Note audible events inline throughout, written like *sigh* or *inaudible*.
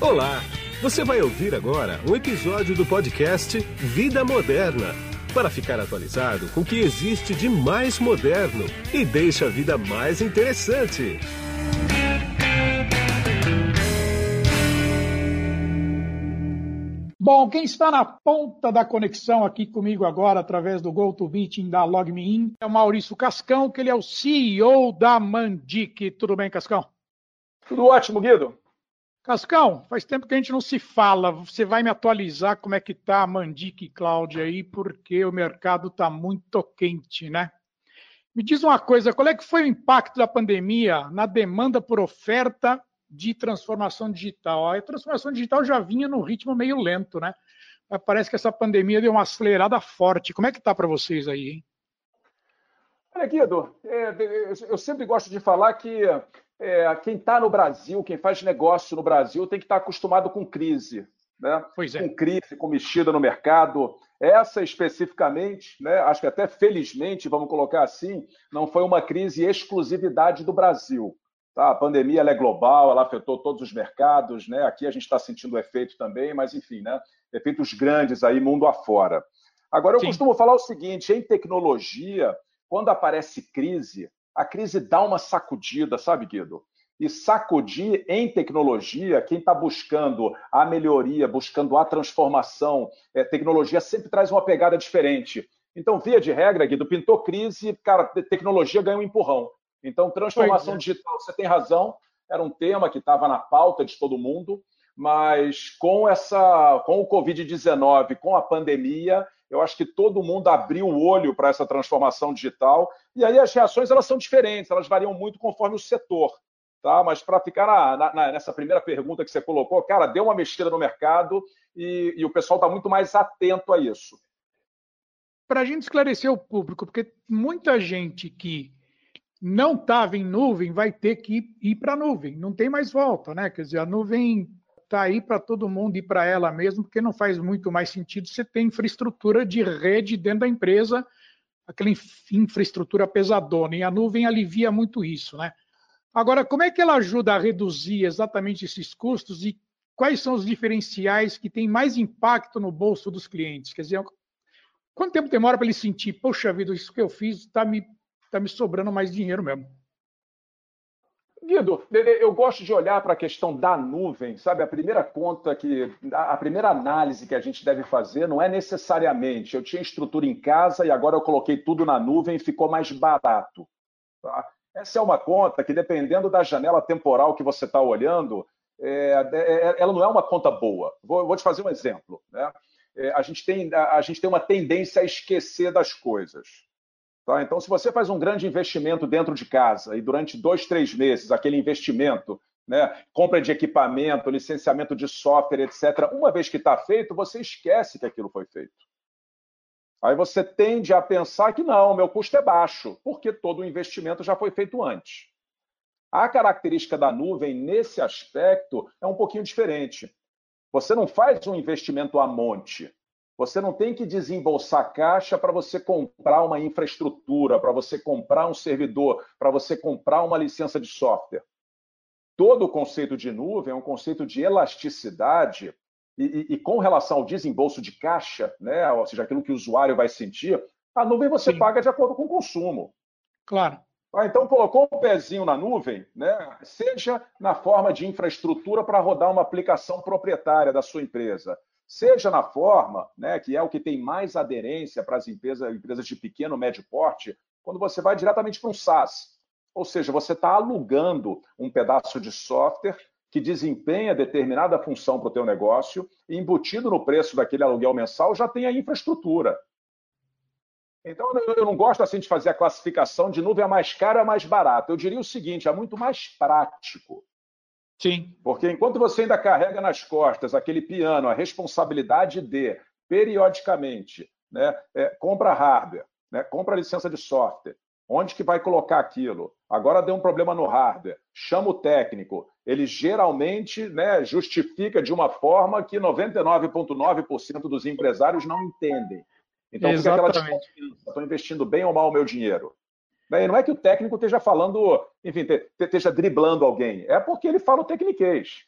Olá! Você vai ouvir agora um episódio do podcast Vida Moderna para ficar atualizado com o que existe de mais moderno e deixa a vida mais interessante. Bom, quem está na ponta da conexão aqui comigo agora, através do GoToMeeting da LogMeIn, é o Maurício Cascão, que ele é o CEO da Mandic. Tudo bem, Cascão? Tudo ótimo, Guido. Cascão, faz tempo que a gente não se fala. Você vai me atualizar como é que está a Mandic Cloud aí, porque o mercado está muito quente, né? Me diz uma coisa, qual é que foi o impacto da pandemia na demanda por oferta de transformação digital? A transformação digital já vinha no ritmo meio lento, né? Mas parece que essa pandemia deu uma acelerada forte. Como é que está para vocês aí, hein? Olha, Guido, é, eu sempre gosto de falar que é, quem está no Brasil, quem faz negócio no Brasil, tem que estar tá acostumado com crise. Né? Pois é. Com crise, com mexida no mercado. Essa especificamente, né, acho que até felizmente, vamos colocar assim, não foi uma crise exclusividade do Brasil. Tá? A pandemia é global, ela afetou todos os mercados, né? aqui a gente está sentindo o efeito também, mas enfim, né? efeitos grandes aí mundo afora. Agora, eu Sim. costumo falar o seguinte: em tecnologia, quando aparece crise, a crise dá uma sacudida, sabe, Guido? E sacudir em tecnologia, quem está buscando a melhoria, buscando a transformação, é, tecnologia sempre traz uma pegada diferente. Então, via de regra, Guido, pintou crise, cara, tecnologia ganha um empurrão. Então, transformação é. digital, você tem razão, era um tema que estava na pauta de todo mundo, mas com essa, com o Covid-19, com a pandemia, eu acho que todo mundo abriu o olho para essa transformação digital. E aí as reações elas são diferentes, elas variam muito conforme o setor. Tá? Mas para ficar na, na, nessa primeira pergunta que você colocou, cara, deu uma mexida no mercado e, e o pessoal está muito mais atento a isso. Para a gente esclarecer o público, porque muita gente que não estava em nuvem vai ter que ir para a nuvem, não tem mais volta, né? Quer dizer, a nuvem está aí para todo mundo e para ela mesmo, porque não faz muito mais sentido você ter infraestrutura de rede dentro da empresa, aquela infraestrutura pesadona, e a nuvem alivia muito isso, né? Agora, como é que ela ajuda a reduzir exatamente esses custos e quais são os diferenciais que têm mais impacto no bolso dos clientes? Quer dizer, quanto tempo demora para ele sentir, poxa vida, isso que eu fiz está me, tá me sobrando mais dinheiro mesmo? Guido, eu gosto de olhar para a questão da nuvem, sabe? A primeira conta que, a primeira análise que a gente deve fazer não é necessariamente eu tinha estrutura em casa e agora eu coloquei tudo na nuvem e ficou mais barato. Tá? Essa é uma conta que, dependendo da janela temporal que você está olhando, é, é, ela não é uma conta boa. Vou, vou te fazer um exemplo. Né? É, a, gente tem, a, a gente tem uma tendência a esquecer das coisas. Tá? Então, se você faz um grande investimento dentro de casa e durante dois, três meses, aquele investimento, né, compra de equipamento, licenciamento de software, etc., uma vez que está feito, você esquece que aquilo foi feito. Aí você tende a pensar que não, meu custo é baixo, porque todo o investimento já foi feito antes. A característica da nuvem nesse aspecto é um pouquinho diferente. Você não faz um investimento a monte. Você não tem que desembolsar caixa para você comprar uma infraestrutura, para você comprar um servidor, para você comprar uma licença de software. Todo o conceito de nuvem é um conceito de elasticidade e, e, e com relação ao desembolso de caixa, né, ou seja, aquilo que o usuário vai sentir, a nuvem você Sim. paga de acordo com o consumo. Claro. Ah, então, colocou um pezinho na nuvem, né? seja na forma de infraestrutura para rodar uma aplicação proprietária da sua empresa, seja na forma, né, que é o que tem mais aderência para as empresas, empresas de pequeno, médio porte, quando você vai diretamente para um SaaS. Ou seja, você está alugando um pedaço de software que desempenha determinada função para o teu negócio e embutido no preço daquele aluguel mensal já tem a infraestrutura. Então, eu não gosto assim de fazer a classificação de nuvem é mais cara é mais barata. Eu diria o seguinte, é muito mais prático Sim. Porque enquanto você ainda carrega nas costas aquele piano, a responsabilidade de, periodicamente, né, é, compra hardware, né, compra licença de software, onde que vai colocar aquilo? Agora deu um problema no hardware, chama o técnico. Ele geralmente né, justifica de uma forma que 99,9% dos empresários não entendem. Então Exatamente. fica aquela desconfiança, estou investindo bem ou mal o meu dinheiro. Né? Não é que o técnico esteja falando, enfim, esteja driblando alguém. É porque ele fala o tecniquez.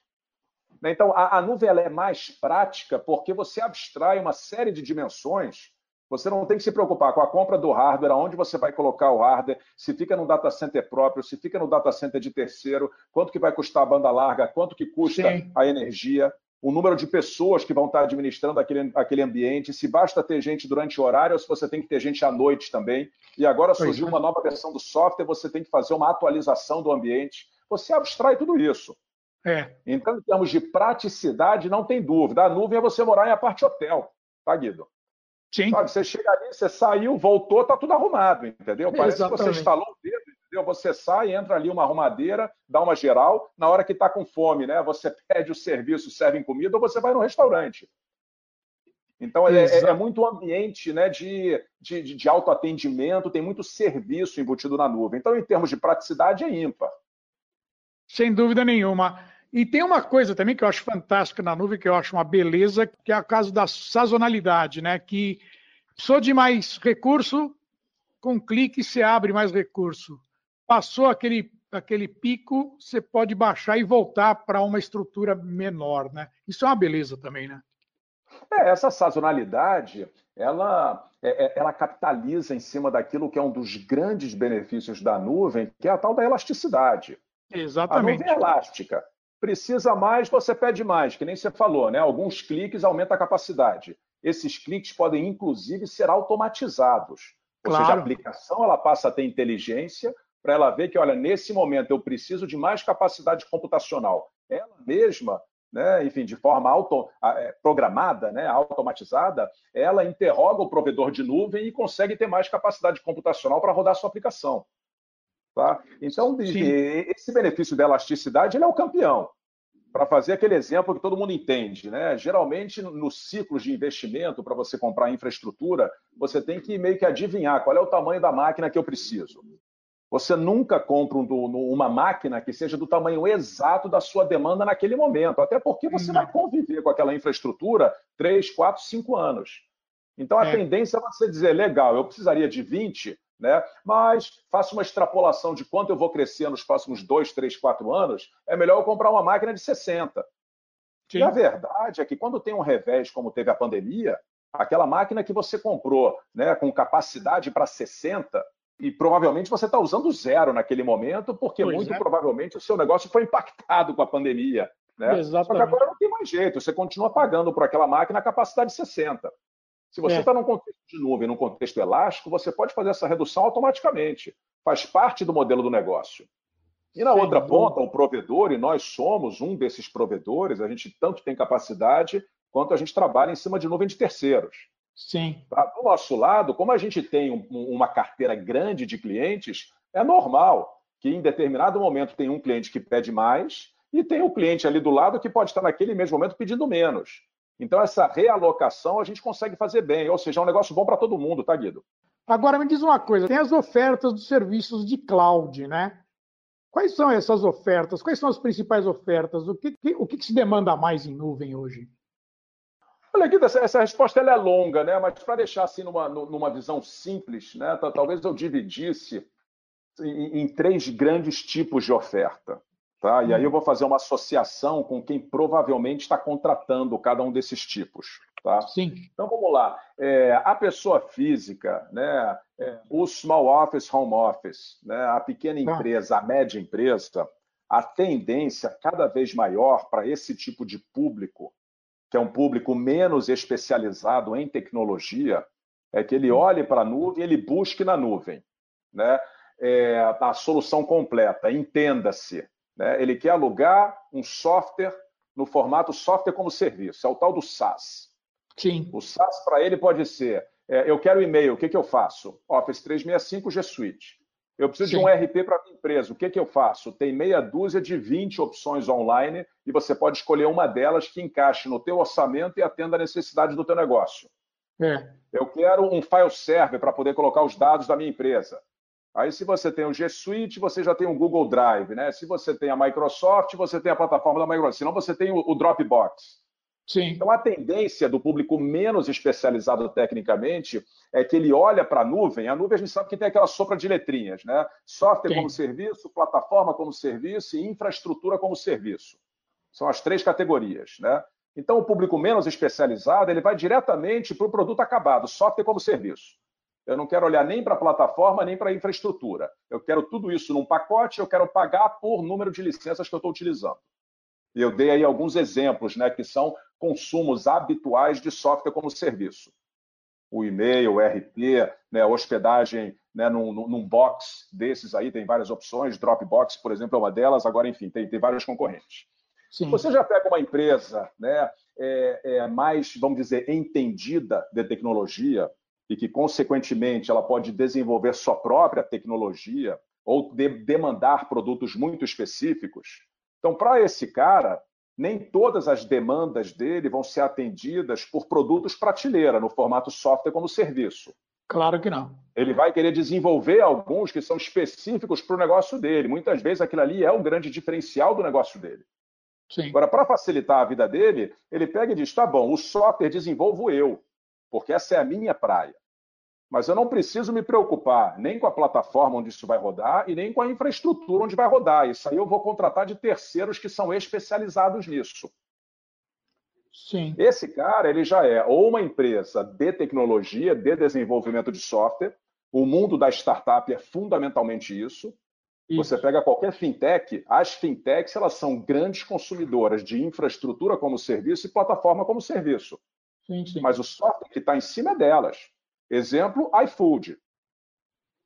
Né? Então, a, a nuvem é mais prática porque você abstrai uma série de dimensões. Você não tem que se preocupar com a compra do hardware, aonde você vai colocar o hardware, se fica no data center próprio, se fica no data center de terceiro, quanto que vai custar a banda larga, quanto que custa Sim. a energia, o número de pessoas que vão estar administrando aquele, aquele ambiente, se basta ter gente durante o horário ou se você tem que ter gente à noite também. E agora surgiu é. uma nova versão do software, você tem que fazer uma atualização do ambiente. Você abstrai tudo isso. É. Então, em termos de praticidade, não tem dúvida. A nuvem é você morar em aparte hotel, tá, Guido? Sim. Sabe, você chega ali, você saiu, voltou, tá tudo arrumado, entendeu? Parece Exatamente. que você instalou o dedo, entendeu? Você sai, entra ali uma arrumadeira, dá uma geral, na hora que está com fome, né? Você *laughs* pede o serviço, serve comida, ou você vai no restaurante. Então, é, é, é, muito ambiente né, de, de, de autoatendimento, tem muito serviço embutido na nuvem. Então, em termos de praticidade, é ímpar. Sem dúvida nenhuma. E tem uma coisa também que eu acho fantástica na nuvem, que eu acho uma beleza, que é o caso da sazonalidade, né? Que precisou de mais recurso, com um clique você abre mais recurso. Passou aquele, aquele pico, você pode baixar e voltar para uma estrutura menor, né? Isso é uma beleza também, né? É, essa sazonalidade, ela, é, é, ela capitaliza em cima daquilo que é um dos grandes benefícios da nuvem, que é a tal da elasticidade. Exatamente. A nuvem é elástica. Precisa mais, você pede mais, que nem você falou, né? Alguns cliques aumenta a capacidade. Esses cliques podem, inclusive, ser automatizados. Ou claro. seja, a aplicação ela passa a ter inteligência para ela ver que, olha, nesse momento eu preciso de mais capacidade computacional. Ela mesma, né, enfim, de forma auto, é, programada, né, automatizada, ela interroga o provedor de nuvem e consegue ter mais capacidade computacional para rodar a sua aplicação. Tá? Então, Sim. esse benefício da elasticidade ele é o campeão. Para fazer aquele exemplo que todo mundo entende, né? geralmente nos ciclos de investimento, para você comprar infraestrutura, você tem que meio que adivinhar qual é o tamanho da máquina que eu preciso. Você nunca compra uma máquina que seja do tamanho exato da sua demanda naquele momento, até porque você vai conviver com aquela infraestrutura 3, 4, 5 anos. Então a é. tendência é você dizer, legal, eu precisaria de 20, né? Mas faço uma extrapolação de quanto eu vou crescer nos próximos dois, três, quatro anos, é melhor eu comprar uma máquina de 60. Sim. E a verdade é que quando tem um revés, como teve a pandemia, aquela máquina que você comprou né, com capacidade para 60, e provavelmente você está usando zero naquele momento, porque pois muito é. provavelmente o seu negócio foi impactado com a pandemia. Né? Exatamente. Só que agora não tem mais jeito, você continua pagando por aquela máquina a capacidade de 60. Se você está é. num contexto de nuvem, num contexto elástico, você pode fazer essa redução automaticamente. Faz parte do modelo do negócio. E na Sim, outra ponta, o provedor, e nós somos um desses provedores, a gente tanto tem capacidade quanto a gente trabalha em cima de nuvem de terceiros. Sim. Do nosso lado, como a gente tem um, uma carteira grande de clientes, é normal que em determinado momento tem um cliente que pede mais e tem um cliente ali do lado que pode estar naquele mesmo momento pedindo menos. Então, essa realocação a gente consegue fazer bem, ou seja, é um negócio bom para todo mundo, tá, Guido? Agora, me diz uma coisa: tem as ofertas dos serviços de cloud, né? Quais são essas ofertas? Quais são as principais ofertas? O que, o que se demanda mais em nuvem hoje? Olha, Guido, essa, essa resposta é longa, né? mas para deixar assim numa, numa visão simples, né? talvez eu dividisse em, em três grandes tipos de oferta. Tá? E aí eu vou fazer uma associação com quem provavelmente está contratando cada um desses tipos. Tá? Sim. Então vamos lá. É, a pessoa física, né, é, o small office, home office, né, a pequena tá. empresa, a média empresa, a tendência cada vez maior para esse tipo de público, que é um público menos especializado em tecnologia, é que ele olhe para a nuvem e ele busque na nuvem. Né? É, a solução completa, entenda-se. Né? Ele quer alugar um software no formato software como serviço, é o tal do SaaS. Sim. O SaaS para ele pode ser: é, eu quero e-mail, o que, que eu faço? Office 365 G Suite. Eu preciso Sim. de um RP para minha empresa, o que, que eu faço? Tem meia dúzia de 20 opções online e você pode escolher uma delas que encaixe no teu orçamento e atenda a necessidade do teu negócio. É. Eu quero um file server para poder colocar os dados da minha empresa. Aí, se você tem o G Suite, você já tem o Google Drive, né? Se você tem a Microsoft, você tem a plataforma da Microsoft. Senão, você tem o, Dropbox. Sim. Então, a tendência do público menos especializado tecnicamente é que ele olha para a nuvem. A nuvem a gente sabe que tem aquela sopra de letrinhas, né? Software Sim. como serviço, plataforma como serviço e infraestrutura como serviço. São as três categorias. Né? Então, o público menos especializado ele vai diretamente para o produto acabado, software como serviço. Eu não quero olhar nem para a plataforma, nem para a infraestrutura. Eu quero tudo isso num pacote, eu quero pagar por número de licenças que eu estou utilizando. Eu dei aí alguns exemplos, né, que são consumos habituais de software como serviço. O e-mail, o RP, né, hospedagem né, num, num, box desses aí, tem várias opções, Dropbox, por exemplo, é uma delas, agora, enfim, tem, tem vários concorrentes. Sim. Você já pega uma empresa né, é, é, mais, vamos dizer, entendida de tecnologia, e que, consequentemente, ela pode desenvolver sua própria tecnologia ou de demandar produtos muito específicos. Então, para esse cara, nem todas as demandas dele vão ser atendidas por produtos prateleira, no formato software como serviço. Claro que não. Ele vai querer desenvolver alguns que são específicos para o negócio dele. Muitas vezes aquilo ali é o grande diferencial do negócio dele. Sim. Agora, para facilitar a vida dele, ele pega e diz: tá bom, o software desenvolvo eu, porque essa é a minha praia. Mas eu não preciso me preocupar nem com a plataforma onde isso vai rodar e nem com a infraestrutura onde vai rodar. Isso aí eu vou contratar de terceiros que são especializados nisso. Sim. Esse cara, ele já é ou uma empresa de tecnologia, de desenvolvimento de software. O mundo da startup é fundamentalmente isso. isso. Você pega qualquer fintech, as fintechs elas são grandes consumidoras de infraestrutura como serviço e plataforma como serviço. Sim, sim. Mas o software que está em cima é delas. Exemplo, iFood.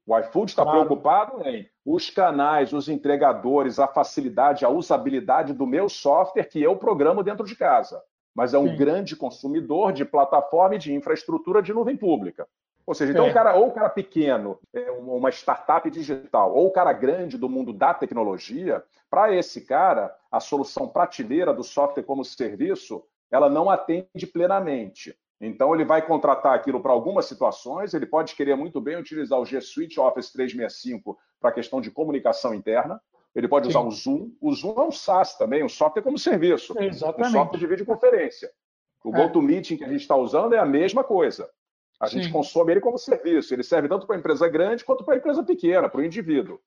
O iFood está claro. preocupado em os canais, os entregadores, a facilidade, a usabilidade do meu software que eu programo dentro de casa. Mas é um Sim. grande consumidor de plataforma e de infraestrutura de nuvem pública. Ou seja, então, é. o cara, ou o cara pequeno, é uma startup digital, ou o cara grande do mundo da tecnologia, para esse cara, a solução prateleira do software como serviço, ela não atende plenamente. Então, ele vai contratar aquilo para algumas situações, ele pode querer muito bem utilizar o G Suite Office 365 para a questão de comunicação interna, ele pode Sim. usar o Zoom. O Zoom é um SaaS também, um software como serviço, Exatamente. um software de videoconferência. O é. GoToMeeting que a gente está usando é a mesma coisa. A Sim. gente consome ele como serviço. Ele serve tanto para a empresa grande quanto para a empresa pequena, para o indivíduo.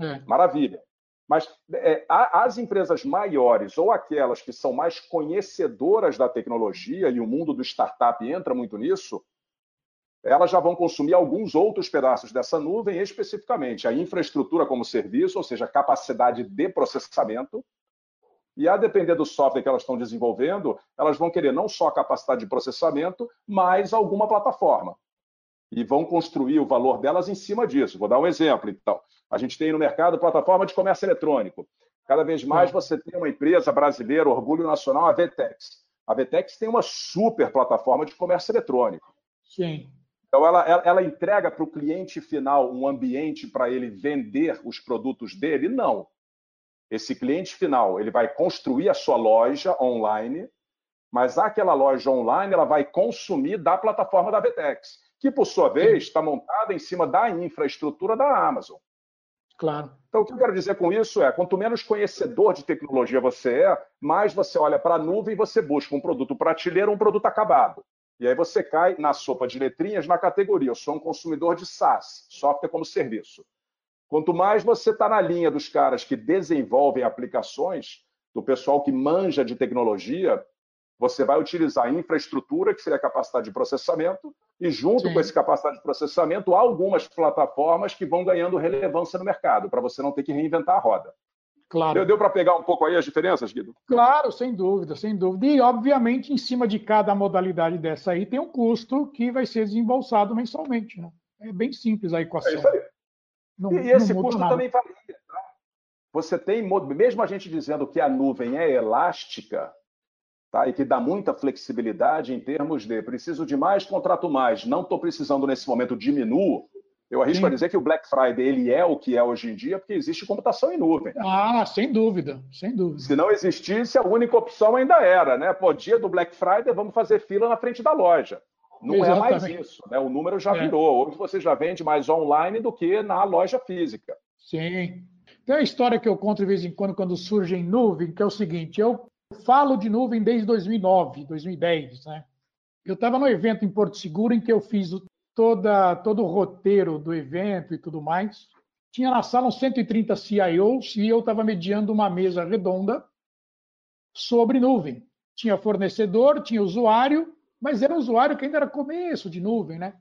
É. Maravilha. Mas é, as empresas maiores ou aquelas que são mais conhecedoras da tecnologia, e o mundo do startup entra muito nisso, elas já vão consumir alguns outros pedaços dessa nuvem, especificamente a infraestrutura como serviço, ou seja, a capacidade de processamento. E a depender do software que elas estão desenvolvendo, elas vão querer não só a capacidade de processamento, mas alguma plataforma. E vão construir o valor delas em cima disso. Vou dar um exemplo, então. A gente tem no mercado plataforma de comércio eletrônico. Cada vez mais você tem uma empresa brasileira, orgulho nacional, a Vetex. A Vetex tem uma super plataforma de comércio eletrônico. Sim. Então, ela, ela, ela entrega para o cliente final um ambiente para ele vender os produtos dele? Não. Esse cliente final ele vai construir a sua loja online, mas aquela loja online ela vai consumir da plataforma da Vetex, que, por sua vez, está montada em cima da infraestrutura da Amazon. Claro. Então, o que eu quero dizer com isso é: quanto menos conhecedor de tecnologia você é, mais você olha para a nuvem e você busca um produto prateleiro, um produto acabado. E aí você cai na sopa de letrinhas na categoria: eu sou um consumidor de SaaS, software como serviço. Quanto mais você está na linha dos caras que desenvolvem aplicações, do pessoal que manja de tecnologia, você vai utilizar a infraestrutura, que seria a capacidade de processamento, e junto Sim. com essa capacidade de processamento, há algumas plataformas que vão ganhando relevância no mercado, para você não ter que reinventar a roda. Claro. Deu, deu para pegar um pouco aí as diferenças, Guido? Claro, sem dúvida, sem dúvida. E, obviamente, em cima de cada modalidade dessa aí, tem um custo que vai ser desembolsado mensalmente. Né? É bem simples a equação. É isso aí. Não, e esse custo nada. também varia. Tá? Você tem, mesmo a gente dizendo que a nuvem é elástica, tá? e que dá muita flexibilidade em termos de preciso de mais, contrato mais, não estou precisando nesse momento, diminuo. Eu arrisco Sim. a dizer que o Black Friday ele é o que é hoje em dia, porque existe computação em nuvem. Ah, sem dúvida, sem dúvida. Se não existisse, a única opção ainda era, né? Pô, dia do Black Friday, vamos fazer fila na frente da loja. Não Exatamente. é mais isso, né? O número já é. virou. Hoje você já vende mais online do que na loja física. Sim. Tem uma história que eu conto de vez em quando, quando surge em nuvem, que é o seguinte: eu falo de nuvem desde 2009, 2010. Né? Eu estava no evento em Porto Seguro em que eu fiz toda, todo o roteiro do evento e tudo mais. Tinha na sala uns 130 CIOs e eu estava mediando uma mesa redonda sobre nuvem. Tinha fornecedor, tinha usuário, mas era usuário que ainda era começo de nuvem, né?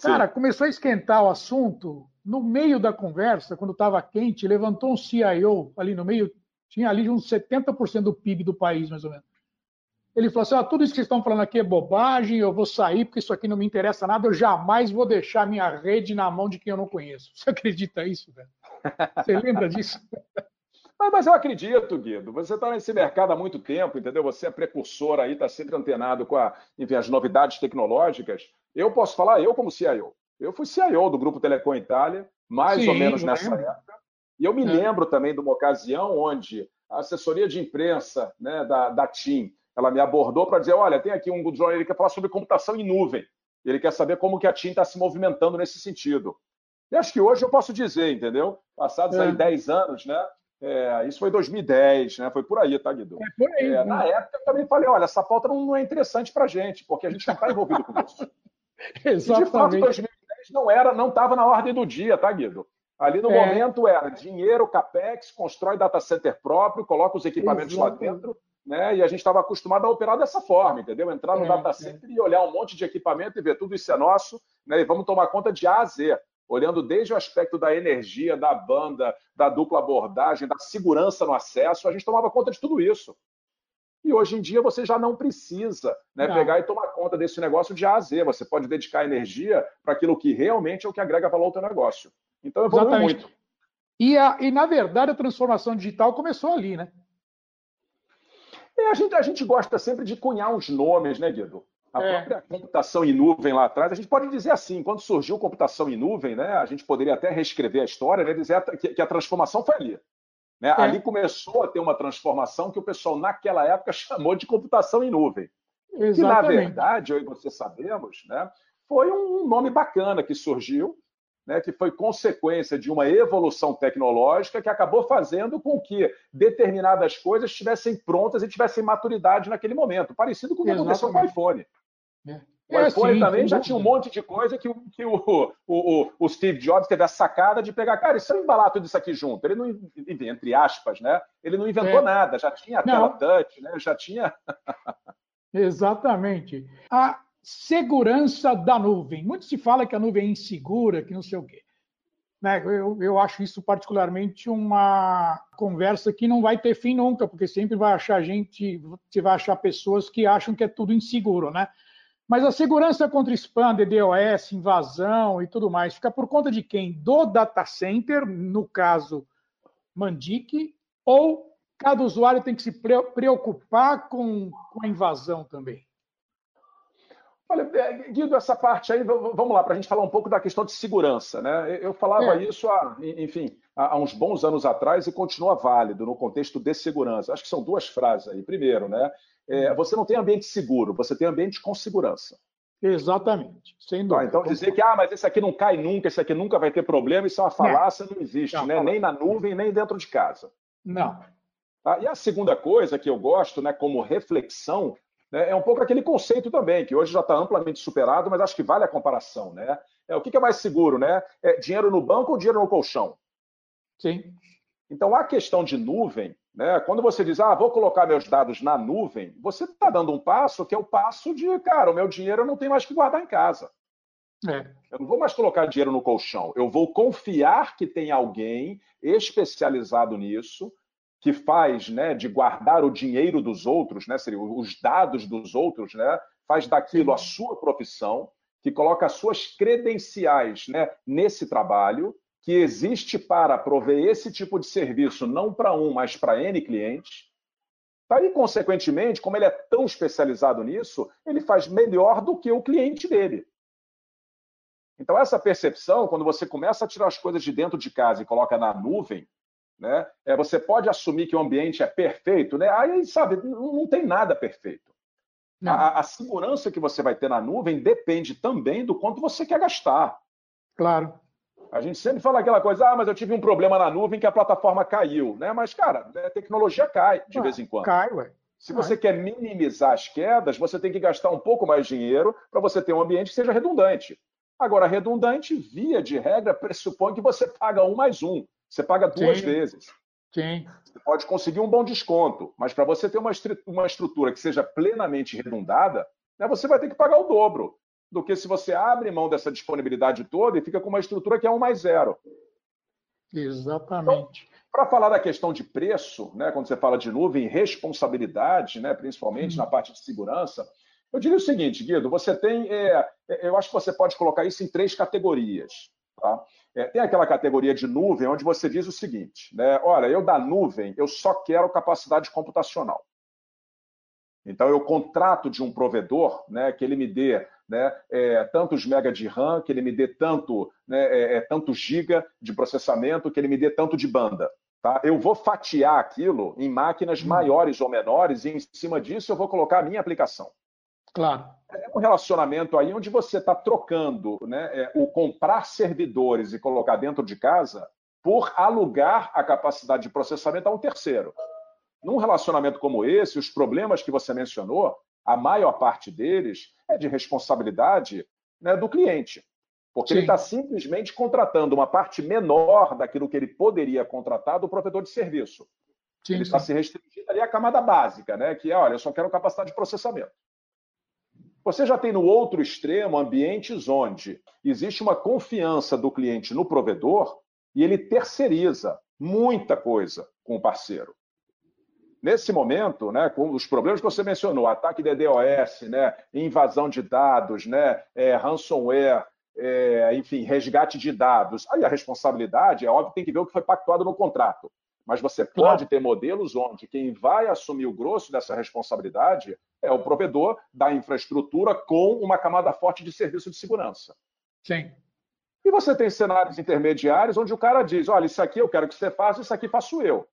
Cara, Sim. começou a esquentar o assunto no meio da conversa, quando estava quente, levantou um CIO ali no meio, tinha ali uns 70% do PIB do país, mais ou menos. Ele falou assim: ah, tudo isso que vocês estão falando aqui é bobagem, eu vou sair porque isso aqui não me interessa nada, eu jamais vou deixar minha rede na mão de quem eu não conheço. Você *laughs* acredita nisso, velho? Você lembra disso? *laughs* Mas, mas, eu acredito, Guido. Você está nesse mercado há muito tempo, entendeu? Você é precursor aí, está sempre antenado com a, enfim, as novidades tecnológicas. Eu posso falar, eu como CIO. Eu fui CIO do Grupo Telecom Itália, mais Sim, ou menos nessa lembro. época. E eu me é. lembro também de uma ocasião onde a assessoria de imprensa né, da, da TIM, ela me abordou para dizer, olha, tem aqui um jornalista que quer falar sobre computação em nuvem. Ele quer saber como que a TIM está se movimentando nesse sentido. E acho que hoje eu posso dizer, entendeu? Passados é. aí 10 anos, né? É, isso foi 2010, né? Foi por aí, tá, Guido? É por aí. É, na época eu também falei, olha, essa pauta não, não é interessante para a gente, porque a gente não está envolvido com isso. Exatamente. *laughs* E, de fato, 2010 não era, não estava na ordem do dia, tá, Guido? Ali no é. momento era dinheiro, capex, constrói data center próprio, coloca os equipamentos Exatamente. lá dentro, né? E a gente estava acostumado a operar dessa forma, entendeu? Entrar no é, data é. center e olhar um monte de equipamento e ver tudo isso é nosso, né? E vamos tomar conta de A a Z olhando desde o aspecto da energia, da banda, da dupla abordagem, da segurança no acesso, a gente tomava conta de tudo isso. E hoje em dia você já não precisa né, não. pegar e tomar conta desse negócio de A a Z. Você pode dedicar energia para aquilo que realmente é o que agrega valor ao teu negócio. Então evoluiu Exatamente. muito. E, a, e, na verdade, a transformação digital começou ali, né? É, a, gente, a gente gosta sempre de cunhar uns nomes, né, Guido? A é. própria computação em nuvem lá atrás, a gente pode dizer assim, quando surgiu computação em nuvem, né, a gente poderia até reescrever a história, né, dizer que, que a transformação foi ali. Né? É. Ali começou a ter uma transformação que o pessoal naquela época *laughs* chamou de computação em nuvem. Exatamente. Que, na verdade, eu e você sabemos, né, foi um nome bacana que surgiu, né, que foi consequência de uma evolução tecnológica que acabou fazendo com que determinadas coisas estivessem prontas e tivessem maturidade naquele momento, parecido com o que aconteceu com o iPhone. É. O é, iPhone sim, também já tinha um monte de coisa que, que o, o, o, Steve Jobs teve a sacada de pegar. Cara, e se eu embalar tudo isso aqui junto? Ele não, entre aspas, né? Ele não inventou é. nada, já tinha a tela touch, né? Já tinha. *laughs* Exatamente. A segurança da nuvem. Muito se fala que a nuvem é insegura, que não sei o quê. Né? Eu, eu acho isso particularmente uma conversa que não vai ter fim nunca, porque sempre vai achar gente, você vai achar pessoas que acham que é tudo inseguro, né? Mas a segurança contra spam, DDoS, invasão e tudo mais, fica por conta de quem? Do data center, no caso Mandic, ou cada usuário tem que se preocupar com, com a invasão também? Olha, é, Guido, essa parte aí, vamos lá, para a gente falar um pouco da questão de segurança. Né? Eu falava é. isso, há, enfim, há uns bons anos atrás e continua válido no contexto de segurança. Acho que são duas frases aí. Primeiro, né? é, uhum. você não tem ambiente seguro, você tem ambiente com segurança. Exatamente, sem dúvida. Tá, então dizer que ah, mas esse aqui não cai nunca, esse aqui nunca vai ter problema, isso é uma falácia, não, não existe, não, né? nem na nuvem, nem dentro de casa. Não. Tá? E a segunda coisa que eu gosto, né, como reflexão, é um pouco aquele conceito também, que hoje já está amplamente superado, mas acho que vale a comparação. Né? É, o que é mais seguro, né? É dinheiro no banco ou dinheiro no colchão? Sim. Então, a questão de nuvem, né, quando você diz, ah, vou colocar meus dados na nuvem, você está dando um passo que é o passo de, cara, o meu dinheiro eu não tenho mais que guardar em casa. É. Eu não vou mais colocar dinheiro no colchão. Eu vou confiar que tem alguém especializado nisso, que faz né, de guardar o dinheiro dos outros, né, seria os dados dos outros, né, faz daquilo a sua profissão, que coloca as suas credenciais né, nesse trabalho que existe para prover esse tipo de serviço, não para um, mas para N clientes. Aí, consequentemente, como ele é tão especializado nisso, ele faz melhor do que o cliente dele. Então, essa percepção, quando você começa a tirar as coisas de dentro de casa e coloca na nuvem, né, é, você pode assumir que o ambiente é perfeito, né? Aí, sabe, não, tem nada perfeito. A, a, segurança que você vai ter na nuvem depende também do quanto você quer gastar. Claro. A gente sempre fala aquela coisa, ah, mas eu tive um problema na nuvem que a plataforma caiu, né? Mas, cara, a tecnologia cai de vez em quando. Cai, ué. Se você quer minimizar as quedas, você tem que gastar um pouco mais de dinheiro para você ter um ambiente que seja redundante. Agora, redundante, via de regra, pressupõe que você paga um mais um. Você paga duas Sim. vezes. Sim. Você pode conseguir um bom desconto, mas para você ter uma, uma estrutura que seja plenamente redundada, né, você vai ter que pagar o dobro do que se você abre mão dessa disponibilidade toda e fica com uma estrutura que é um mais zero. Exatamente. Então, para falar da questão de preço, né, quando você fala de nuvem, responsabilidade, né, principalmente hum. na parte de segurança, eu diria o seguinte, Guido, você tem, é, eu acho que você pode colocar isso em três categorias. Tá? É, tem aquela categoria de nuvem onde você diz o seguinte, né, olha, eu da nuvem, eu só quero capacidade computacional. Então, eu contrato de um provedor né, que ele me dê né, é, tantos mega de RAM, que ele me dê tanto, né, é, é, tanto giga de processamento, que ele me dê tanto de banda. Tá? Eu vou fatiar aquilo em máquinas hum. maiores ou menores e, em cima disso, eu vou colocar a minha aplicação. Claro. É um relacionamento aí onde você está trocando né, é, o comprar servidores e colocar dentro de casa por alugar a capacidade de processamento a um terceiro. Num relacionamento como esse, os problemas que você mencionou, a maior parte deles é de responsabilidade né, do cliente. Porque Sim. ele está simplesmente contratando uma parte menor daquilo que ele poderia contratar do provedor de serviço. Sim, ele está se restringindo ali à camada básica, né? Que é, olha, eu só quero capacidade de processamento. Você já tem no outro extremo ambientes onde existe uma confiança do cliente no provedor e ele terceiriza muita coisa com o parceiro. Nesse momento, né, com os problemas que você mencionou, ataque de DDoS, né, invasão de dados, né, é, ransomware, é, enfim, resgate de dados, aí a responsabilidade, é óbvio, tem que ver o que foi pactuado no contrato. Mas você pode ter modelos onde quem vai assumir o grosso dessa responsabilidade é o provedor da infraestrutura com uma camada forte de serviço de segurança. Sim. E você tem cenários intermediários onde o cara diz: olha, isso aqui eu quero que você faça, isso aqui faço eu.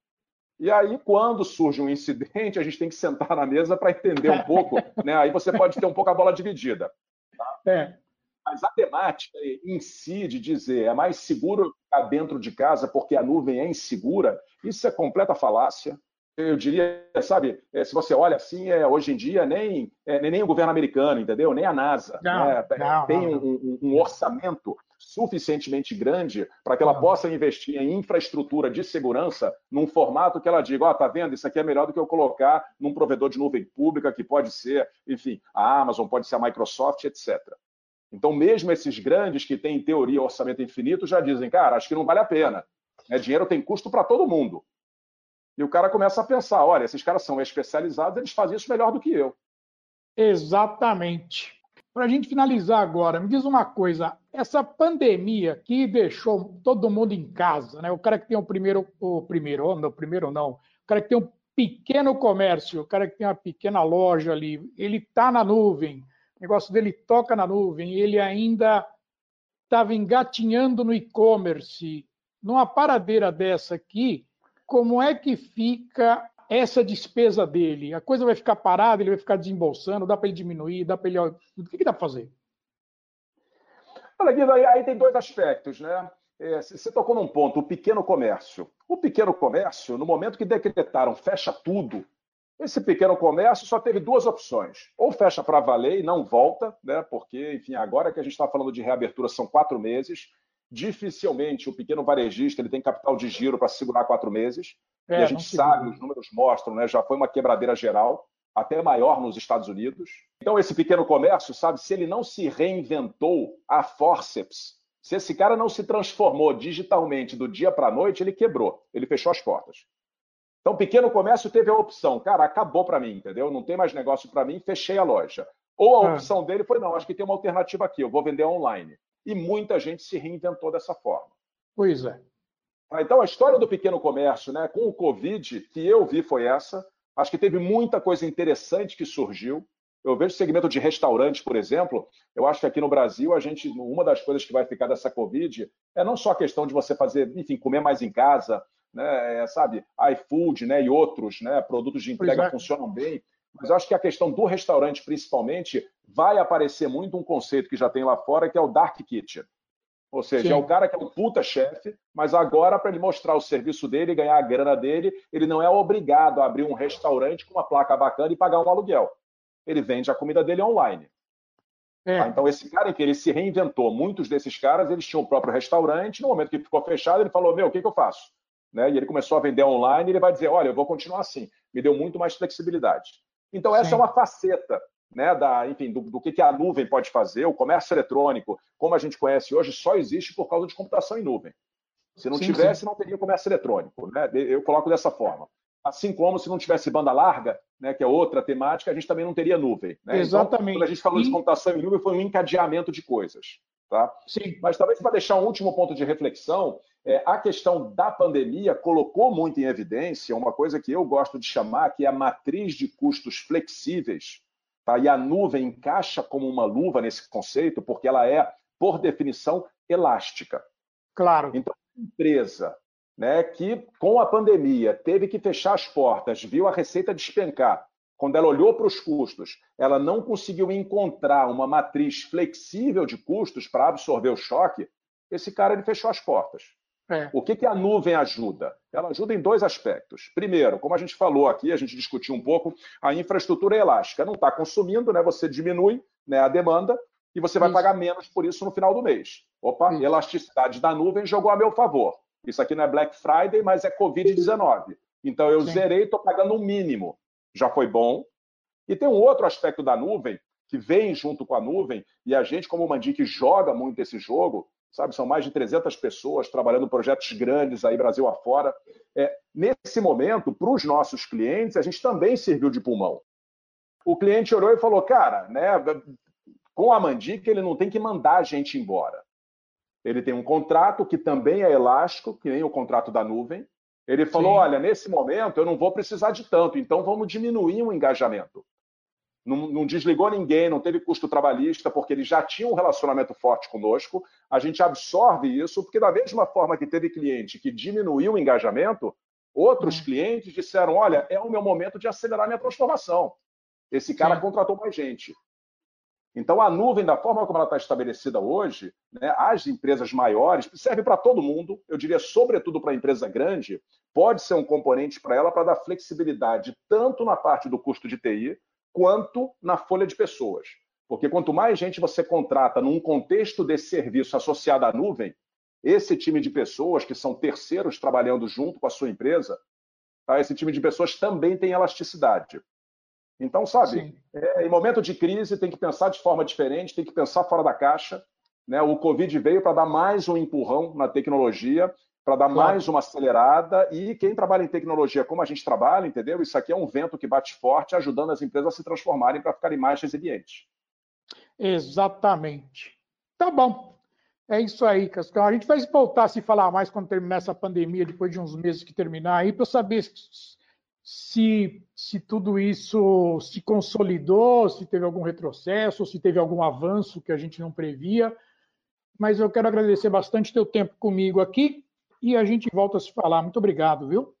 E aí, quando surge um incidente, a gente tem que sentar na mesa para entender um pouco. *laughs* né? Aí você pode ter um pouco a bola dividida. Tá? É. Mas a temática em si de dizer é mais seguro ficar dentro de casa porque a nuvem é insegura, isso é completa falácia. Eu diria, sabe, é, se você olha assim, é, hoje em dia nem, é, nem o governo americano, entendeu? Nem a NASA não, né? não, tem não, um, um, orçamento suficientemente grande para que ela possa investir em infraestrutura de segurança num formato que ela diga, ó, oh, tá vendo, isso aqui é melhor do que eu colocar num provedor de nuvem pública, que pode ser, enfim, a Amazon, pode ser a Microsoft, etc. Então, mesmo esses grandes que têm, em teoria, orçamento infinito, já dizem, cara, acho que não vale a pena. Né? Dinheiro tem custo para todo mundo. E o cara começa a pensar, olha, esses caras são especializados, eles fazem isso melhor do que eu. Exatamente. Para a gente finalizar agora, me diz uma coisa: essa pandemia que deixou todo mundo em casa, né? O cara que tem o primeiro, o primeiro, não, o primeiro não, o cara que tem um pequeno comércio, o cara que tem uma pequena loja ali, ele está na nuvem, negócio dele toca na nuvem, ele ainda estava engatinhando no e-commerce. Numa paradeira dessa aqui, como é que fica essa despesa dele? A coisa vai ficar parada, ele vai ficar desembolsando, dá para ele diminuir, dá para ele. O que, que dá para fazer? Olha, Guido, aí, aí tem dois aspectos, né? É, você tocou num ponto, o pequeno comércio. O pequeno comércio, no momento que decretaram fecha tudo, esse pequeno comércio só teve duas opções. Ou fecha para valer e não volta, né? porque, enfim, agora que a gente está falando de reabertura são quatro meses, dificilmente o pequeno varejista ele tem capital de giro para segurar quatro meses. É, e a gente sabe, os números mostram, né? Já foi uma quebradeira geral, até maior nos Estados Unidos. Então, esse pequeno comércio, sabe, se ele não se reinventou a forceps, se esse cara não se transformou digitalmente do dia para a noite, ele quebrou, ele fechou as portas. Então, pequeno comércio teve a opção, cara, acabou para mim, entendeu? Não tem mais negócio para mim, fechei a loja. Ou a é. opção dele foi, não, acho que tem uma alternativa aqui, eu vou vender online. E muita gente se reinventou dessa forma. Pois é. Ah, então, a história do pequeno comércio, né, com o Covid, que eu vi foi essa. Acho que teve muita coisa interessante que surgiu. Eu vejo o segmento de restaurantes, por exemplo. Eu acho que aqui no Brasil, a gente, uma das coisas que vai ficar dessa Covid é não só a questão de você fazer, enfim, comer mais em casa, né, é, sabe, iFood, né, e outros, né, produtos de entrega é. funcionam bem. Mas eu acho que a questão do restaurante, principalmente, vai aparecer muito um conceito que já tem lá fora, que é o dark kitchen. Ou seja, Sim. é o cara que é um puta chefe, mas agora, para ele mostrar o serviço dele e ganhar a grana dele, ele não é obrigado a abrir um restaurante com uma placa bacana e pagar um aluguel. Ele vende a comida dele online. É. Tá? Então, esse cara que ele se reinventou. Muitos desses caras, eles tinham o próprio restaurante. No momento que ficou fechado, ele falou: Meu, o que, que eu faço? Né, e ele começou a vender online, ele vai dizer, olha, eu vou continuar assim. Me deu muito mais flexibilidade. Então, essa Sim. é uma faceta né, da, enfim, do, do, que, a nuvem pode fazer. O comércio eletrônico, como a gente conhece hoje, só existe por causa de computação em nuvem. Se não sim, tivesse, sim. não teria comércio eletrônico. Né? Eu coloco dessa forma. Assim como se não tivesse banda larga, né, que é outra temática, a gente também não teria nuvem. Né? Exatamente. Então, quando a gente falou e... de computação em nuvem, foi um encadeamento de coisas. Tá? Sim. Mas talvez para deixar um último ponto de reflexão, é, a questão da pandemia colocou muito em evidência uma coisa que eu gosto de chamar, que é a matriz de custos flexíveis. Tá? E a nuvem encaixa como uma luva nesse conceito, porque ela é, por definição, elástica. Claro. Então, empresa né, que, com a pandemia, teve que fechar as portas, viu a receita despencar, quando ela olhou para os custos, ela não conseguiu encontrar uma matriz flexível de custos para absorver o choque, esse cara ele fechou as portas. É. O que, que a nuvem ajuda? Ela ajuda em dois aspectos. Primeiro, como a gente falou aqui, a gente discutiu um pouco, a infraestrutura é elástica. Não está consumindo, né? você diminui né, a demanda e você vai isso. pagar menos por isso no final do mês. Opa, isso. elasticidade da nuvem jogou a meu favor. Isso aqui não é Black Friday, mas é Covid-19. Então eu Sim. zerei, estou pagando o um mínimo. Já foi bom. E tem um outro aspecto da nuvem que vem junto com a nuvem, e a gente, como Mandic, joga muito esse jogo, sabe? São mais de 300 pessoas trabalhando projetos grandes aí Brasil afora. É, nesse momento, para os nossos clientes, a gente também serviu de pulmão. O cliente olhou e falou, cara, né, com a Mandic ele não tem que mandar a gente embora. Ele tem um contrato que também é elástico, que nem o contrato da nuvem. Ele falou: Sim. olha, nesse momento eu não vou precisar de tanto, então vamos diminuir o engajamento. Não, não, desligou ninguém, não teve custo trabalhista, porque ele já tinha um relacionamento forte conosco. A gente absorve isso, porque da mesma forma que teve cliente que diminuiu o engajamento, outros hum. clientes disseram: olha, é o meu momento de acelerar minha transformação. Esse cara Sim. contratou mais gente. Então, a nuvem, da forma como ela está estabelecida hoje, né, as empresas maiores, serve para todo mundo, eu diria, sobretudo para a empresa grande, pode ser um componente para ela para dar flexibilidade tanto na parte do custo de TI, quanto na folha de pessoas. Porque quanto mais gente você contrata num contexto desse serviço associado à nuvem, esse time de pessoas que são terceiros trabalhando junto com a sua empresa, tá? esse time de pessoas também tem elasticidade. Então, sabe, é, em momento de crise tem que pensar de forma diferente, tem que pensar fora da caixa. Né? O Covid veio para dar mais um empurrão na tecnologia, para dar claro. mais uma acelerada. E quem trabalha em tecnologia como a gente trabalha, entendeu? Isso aqui é um vento que bate forte, ajudando as empresas a se transformarem para ficarem mais resilientes. Exatamente. Tá bom. É isso aí, Cascão. A gente vai voltar a se falar mais quando terminar essa pandemia, depois de uns meses que terminar aí, para saber se, se tudo isso se consolidou, se teve algum retrocesso, se teve algum avanço que a gente não previa. Mas eu quero agradecer bastante teu tempo comigo aqui e a gente volta a se falar. Muito obrigado, viu?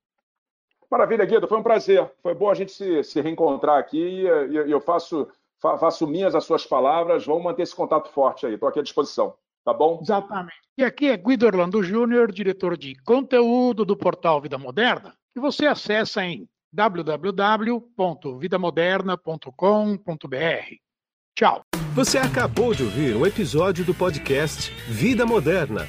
Maravilha, Guido, foi um prazer. Foi bom a gente se, se reencontrar aqui e eu faço, faço minhas as suas palavras. Vamos manter esse contato forte aí. Estou aqui à disposição. Tá bom? Exatamente. E aqui é Guido Orlando Júnior, diretor de conteúdo do portal Vida Moderna, que você acessa em www.vidamoderna.com.br. Tchau. Você acabou de ouvir um episódio do podcast Vida Moderna.